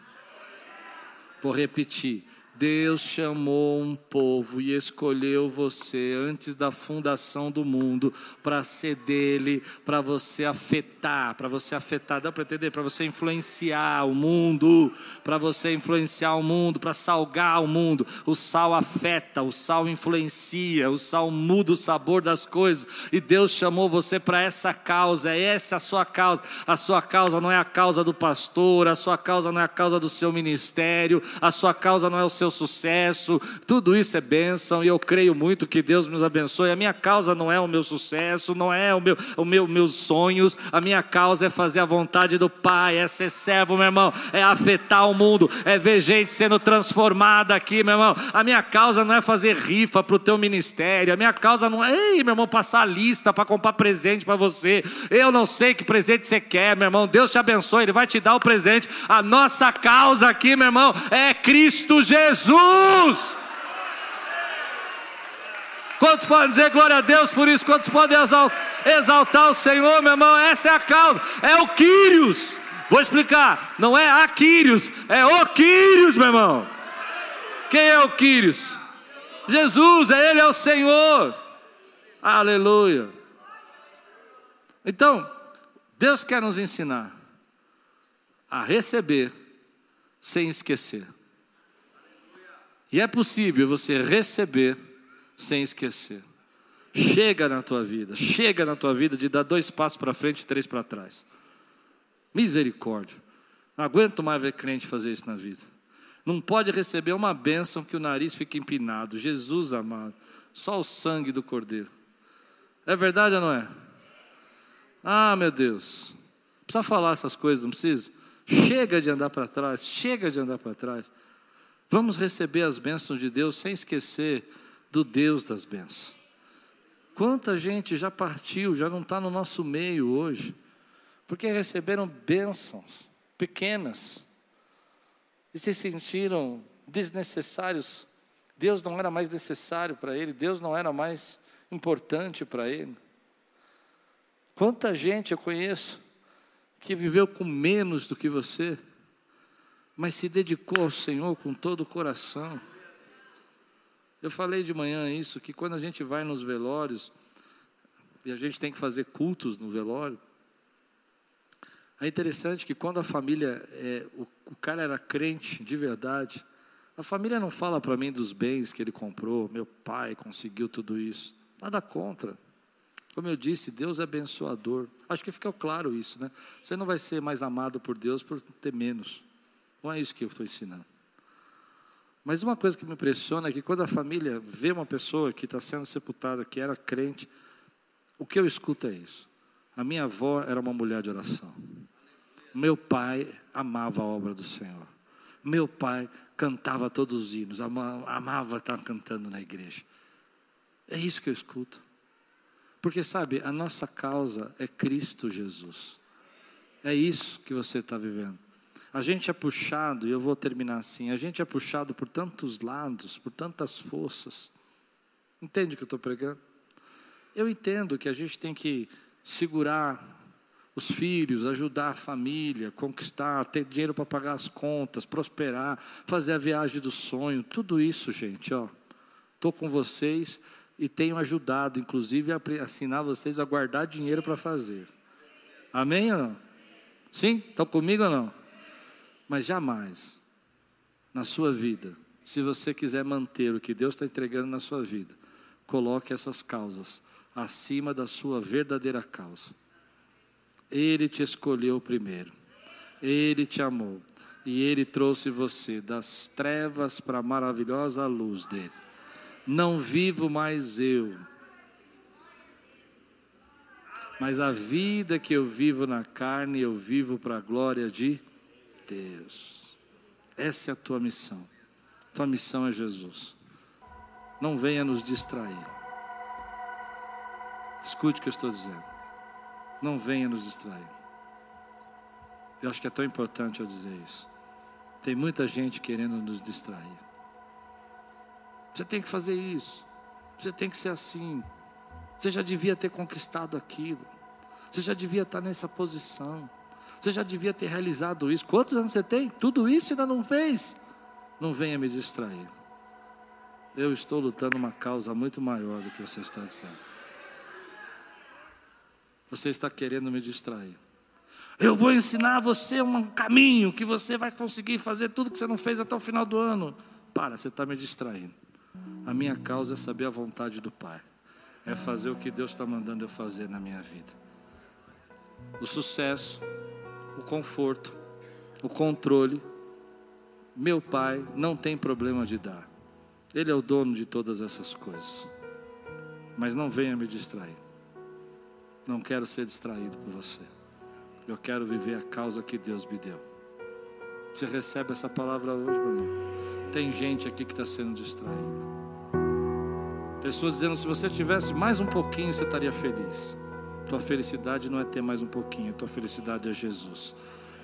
Speaker 1: Vou repetir. Deus chamou um povo e escolheu você antes da fundação do mundo para ser dele, para você afetar, para você afetar, dá para entender? Para você influenciar o mundo, para você influenciar o mundo, para salgar o mundo. O sal afeta, o sal influencia, o sal muda o sabor das coisas. E Deus chamou você para essa causa, é essa a sua causa. A sua causa não é a causa do pastor, a sua causa não é a causa do seu ministério, a sua causa não é o seu sucesso, tudo isso é bênção e eu creio muito que Deus nos abençoe. A minha causa não é o meu sucesso, não é o meu, o meu meus sonhos, a minha causa é fazer a vontade do Pai, é ser servo, meu irmão, é afetar o mundo, é ver gente sendo transformada aqui, meu irmão. A minha causa não é fazer rifa para o teu ministério, a minha causa não é, ei, meu irmão, passar a lista para comprar presente para você. Eu não sei que presente você quer, meu irmão. Deus te abençoe, Ele vai te dar o presente. A nossa causa aqui, meu irmão, é Cristo Jesus. Jesus. Quantos podem dizer glória a Deus por isso? Quantos podem exaltar o Senhor, meu irmão? Essa é a causa, é o Quírios. Vou explicar, não é a Quírios, é o Quírios, meu irmão. Quem é o Quírios? Jesus, é Ele é o Senhor. Aleluia. Então, Deus quer nos ensinar a receber sem esquecer. E é possível você receber sem esquecer. Chega na tua vida, chega na tua vida de dar dois passos para frente e três para trás. Misericórdia. Não aguento mais ver crente fazer isso na vida. Não pode receber uma bênção que o nariz fique empinado. Jesus amado, só o sangue do Cordeiro. É verdade ou não é? Ah, meu Deus. Precisa falar essas coisas, não precisa? Chega de andar para trás, chega de andar para trás. Vamos receber as bênçãos de Deus sem esquecer do Deus das bênçãos. Quanta gente já partiu, já não está no nosso meio hoje, porque receberam bênçãos pequenas e se sentiram desnecessários. Deus não era mais necessário para ele, Deus não era mais importante para ele. Quanta gente eu conheço que viveu com menos do que você mas se dedicou ao Senhor com todo o coração. Eu falei de manhã isso, que quando a gente vai nos velórios, e a gente tem que fazer cultos no velório, é interessante que quando a família, é, o, o cara era crente de verdade, a família não fala para mim dos bens que ele comprou, meu pai conseguiu tudo isso, nada contra. Como eu disse, Deus é abençoador. Acho que ficou claro isso, né? Você não vai ser mais amado por Deus por ter menos. Não é isso que eu estou ensinando. Mas uma coisa que me impressiona é que quando a família vê uma pessoa que está sendo sepultada, que era crente, o que eu escuto é isso. A minha avó era uma mulher de oração. Meu pai amava a obra do Senhor. Meu pai cantava todos os hinos, amava estar cantando na igreja. É isso que eu escuto. Porque, sabe, a nossa causa é Cristo Jesus. É isso que você está vivendo. A gente é puxado, e eu vou terminar assim: a gente é puxado por tantos lados, por tantas forças. Entende o que eu estou pregando? Eu entendo que a gente tem que segurar os filhos, ajudar a família, conquistar, ter dinheiro para pagar as contas, prosperar, fazer a viagem do sonho, tudo isso, gente, ó. Estou com vocês e tenho ajudado, inclusive, a ensinar vocês a guardar dinheiro para fazer. Amém ou não? Sim? Estão comigo ou não? Mas jamais, na sua vida, se você quiser manter o que Deus está entregando na sua vida, coloque essas causas acima da sua verdadeira causa. Ele te escolheu primeiro, Ele te amou e Ele trouxe você das trevas para a maravilhosa luz dele. Não vivo mais eu, mas a vida que eu vivo na carne, eu vivo para a glória de Deus. Essa é a tua missão. Tua missão é Jesus. Não venha nos distrair. Escute o que eu estou dizendo. Não venha nos distrair. Eu acho que é tão importante eu dizer isso. Tem muita gente querendo nos distrair. Você tem que fazer isso. Você tem que ser assim. Você já devia ter conquistado aquilo. Você já devia estar nessa posição. Você já devia ter realizado isso. Quantos anos você tem? Tudo isso ainda não fez. Não venha me distrair. Eu estou lutando uma causa muito maior do que você está dizendo. Você está querendo me distrair. Eu vou ensinar você um caminho que você vai conseguir fazer tudo que você não fez até o final do ano. Para, você está me distraindo. A minha causa é saber a vontade do Pai é fazer o que Deus está mandando eu fazer na minha vida. O sucesso, o conforto, o controle, meu Pai não tem problema de dar. Ele é o dono de todas essas coisas. Mas não venha me distrair. Não quero ser distraído por você. Eu quero viver a causa que Deus me deu. Você recebe essa palavra hoje, meu irmão? Tem gente aqui que está sendo distraída. Pessoas dizendo: se você tivesse mais um pouquinho, você estaria feliz. Tua felicidade não é ter mais um pouquinho, tua felicidade é Jesus.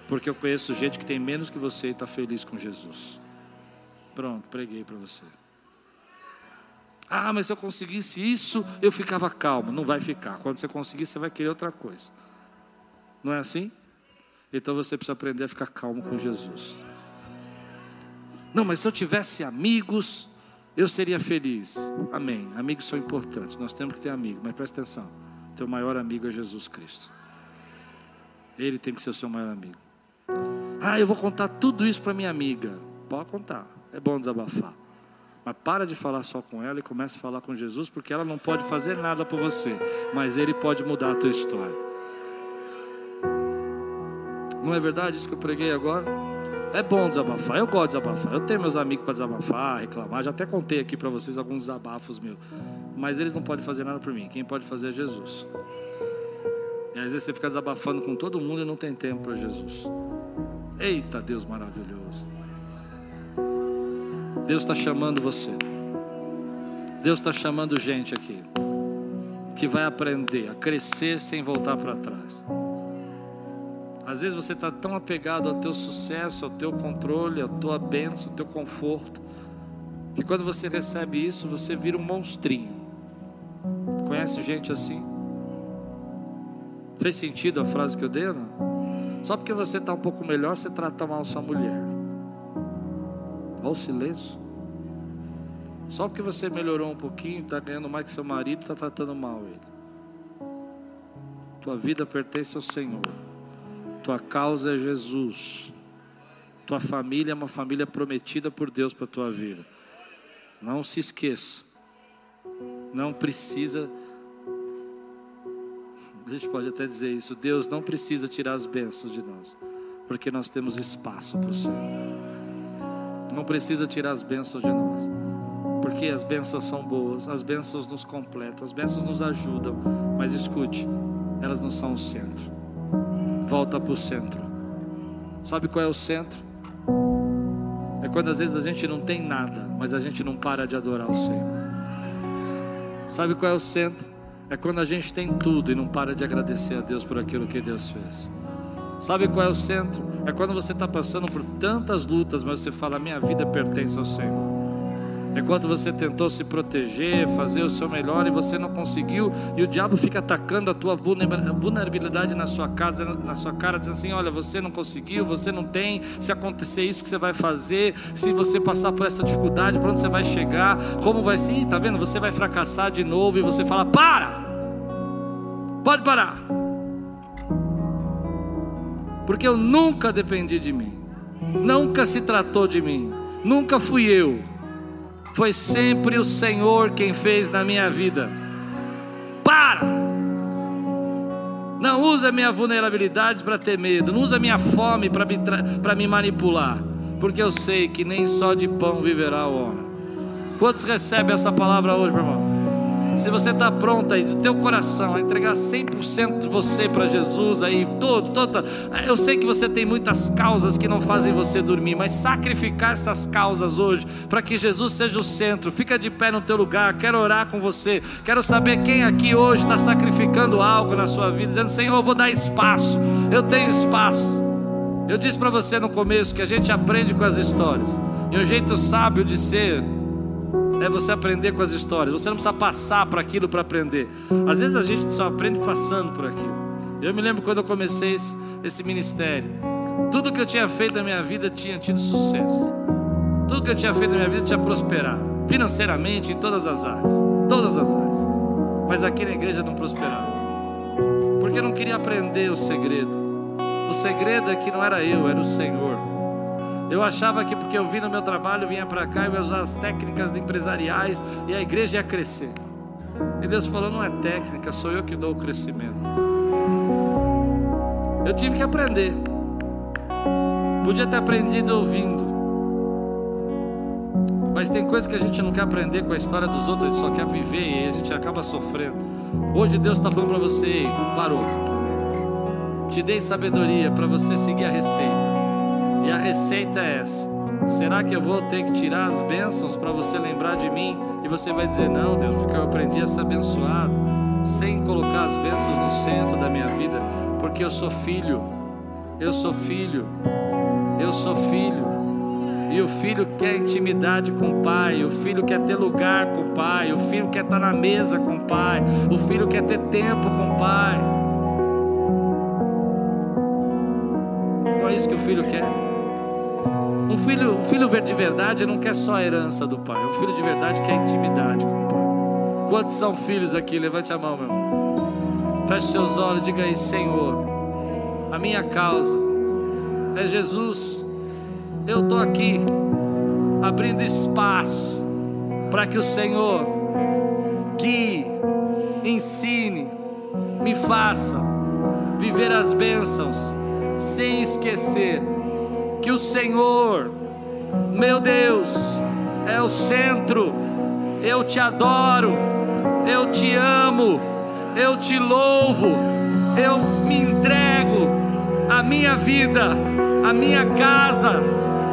Speaker 1: Porque eu conheço gente que tem menos que você e está feliz com Jesus. Pronto, preguei para você. Ah, mas se eu conseguisse isso, eu ficava calmo. Não vai ficar. Quando você conseguir, você vai querer outra coisa. Não é assim? Então você precisa aprender a ficar calmo com Jesus. Não, mas se eu tivesse amigos, eu seria feliz. Amém. Amigos são importantes. Nós temos que ter amigos, mas presta atenção. Teu maior amigo é Jesus Cristo. Ele tem que ser o seu maior amigo. Ah, eu vou contar tudo isso para minha amiga. Pode contar. É bom desabafar. Mas para de falar só com ela e comece a falar com Jesus, porque ela não pode fazer nada por você, mas ele pode mudar a tua história. Não é verdade isso que eu preguei agora? É bom desabafar, eu gosto de desabafar. Eu tenho meus amigos para desabafar, reclamar. Já até contei aqui para vocês alguns desabafos meus. Mas eles não podem fazer nada por mim. Quem pode fazer é Jesus. E às vezes você fica desabafando com todo mundo e não tem tempo para Jesus. Eita Deus maravilhoso. Deus está chamando você. Deus está chamando gente aqui que vai aprender a crescer sem voltar para trás. Às vezes você está tão apegado ao teu sucesso, ao teu controle, à tua bênção, ao teu conforto, que quando você recebe isso, você vira um monstrinho. Conhece gente assim? Fez sentido a frase que eu dei? Não? Só porque você está um pouco melhor, você trata mal sua mulher. Olha o silêncio. Só porque você melhorou um pouquinho, está ganhando mais que seu marido, está tratando mal ele. Tua vida pertence ao Senhor. Tua causa é Jesus. Tua família é uma família prometida por Deus para tua vida. Não se esqueça. Não precisa. A gente pode até dizer isso. Deus não precisa tirar as bênçãos de nós, porque nós temos espaço para o Senhor. Não precisa tirar as bênçãos de nós, porque as bênçãos são boas, as bênçãos nos completam, as bênçãos nos ajudam. Mas escute, elas não são o centro volta para o centro. Sabe qual é o centro? É quando às vezes a gente não tem nada, mas a gente não para de adorar o Senhor. Sabe qual é o centro? É quando a gente tem tudo e não para de agradecer a Deus por aquilo que Deus fez. Sabe qual é o centro? É quando você está passando por tantas lutas, mas você fala: minha vida pertence ao Senhor. Enquanto você tentou se proteger, fazer o seu melhor e você não conseguiu, e o diabo fica atacando a tua vulnerabilidade na sua casa, na sua cara, dizendo assim: olha, você não conseguiu, você não tem, se acontecer isso que você vai fazer, se você passar por essa dificuldade, para onde você vai chegar, como vai ser, está vendo? Você vai fracassar de novo e você fala: para! Pode parar! Porque eu nunca dependi de mim, nunca se tratou de mim Nunca fui eu, foi sempre o Senhor quem fez na minha vida. Para! Não usa minha vulnerabilidade para ter medo, não usa minha fome para me, me manipular, porque eu sei que nem só de pão viverá o homem. Quantos recebem essa palavra hoje, meu irmão? Se você está pronto aí, do teu coração, a entregar 100% de você para Jesus aí, todo, todo, eu sei que você tem muitas causas que não fazem você dormir, mas sacrificar essas causas hoje, para que Jesus seja o centro, fica de pé no teu lugar, quero orar com você, quero saber quem aqui hoje está sacrificando algo na sua vida, dizendo, Senhor, eu vou dar espaço, eu tenho espaço. Eu disse para você no começo que a gente aprende com as histórias, e um jeito sábio de ser é você aprender com as histórias. Você não precisa passar para aquilo para aprender. Às vezes a gente só aprende passando por aquilo. Eu me lembro quando eu comecei esse, esse ministério. Tudo que eu tinha feito na minha vida tinha tido sucesso. Tudo que eu tinha feito na minha vida tinha prosperado. Financeiramente, em todas as áreas. Todas as áreas. Mas aqui na igreja não prosperava. Porque eu não queria aprender o segredo. O segredo é que não era eu, era o Senhor. Eu achava que porque eu vim no meu trabalho, vinha para cá, eu ia usar as técnicas empresariais e a igreja ia crescer. E Deus falou: não é técnica, sou eu que dou o crescimento. Eu tive que aprender. Podia ter aprendido ouvindo. Mas tem coisas que a gente não quer aprender com a história dos outros, a gente só quer viver e a gente acaba sofrendo. Hoje Deus está falando para você: parou. Te dei sabedoria para você seguir a receita. E a receita é essa. Será que eu vou ter que tirar as bênçãos para você lembrar de mim? E você vai dizer: Não, Deus, porque eu aprendi a ser abençoado, sem colocar as bênçãos no centro da minha vida, porque eu sou filho, eu sou filho, eu sou filho. E o filho quer intimidade com o pai, o filho quer ter lugar com o pai, o filho quer estar na mesa com o pai, o filho quer ter tempo com o pai. Não é isso que o filho quer. Um filho, um filho de verdade não quer só a herança do pai. Um filho de verdade quer intimidade com o pai. Quantos são filhos aqui? Levante a mão, meu irmão. Feche seus olhos, diga aí, Senhor, a minha causa é Jesus. Eu estou aqui abrindo espaço para que o Senhor guie, ensine, me faça viver as bênçãos sem esquecer que o Senhor, meu Deus, é o centro. Eu te adoro, eu te amo, eu te louvo, eu me entrego, a minha vida, a minha casa,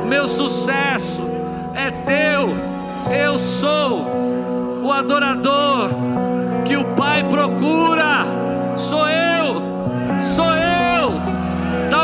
Speaker 1: meu sucesso é teu. Eu sou o adorador que o Pai procura. Sou eu, sou eu.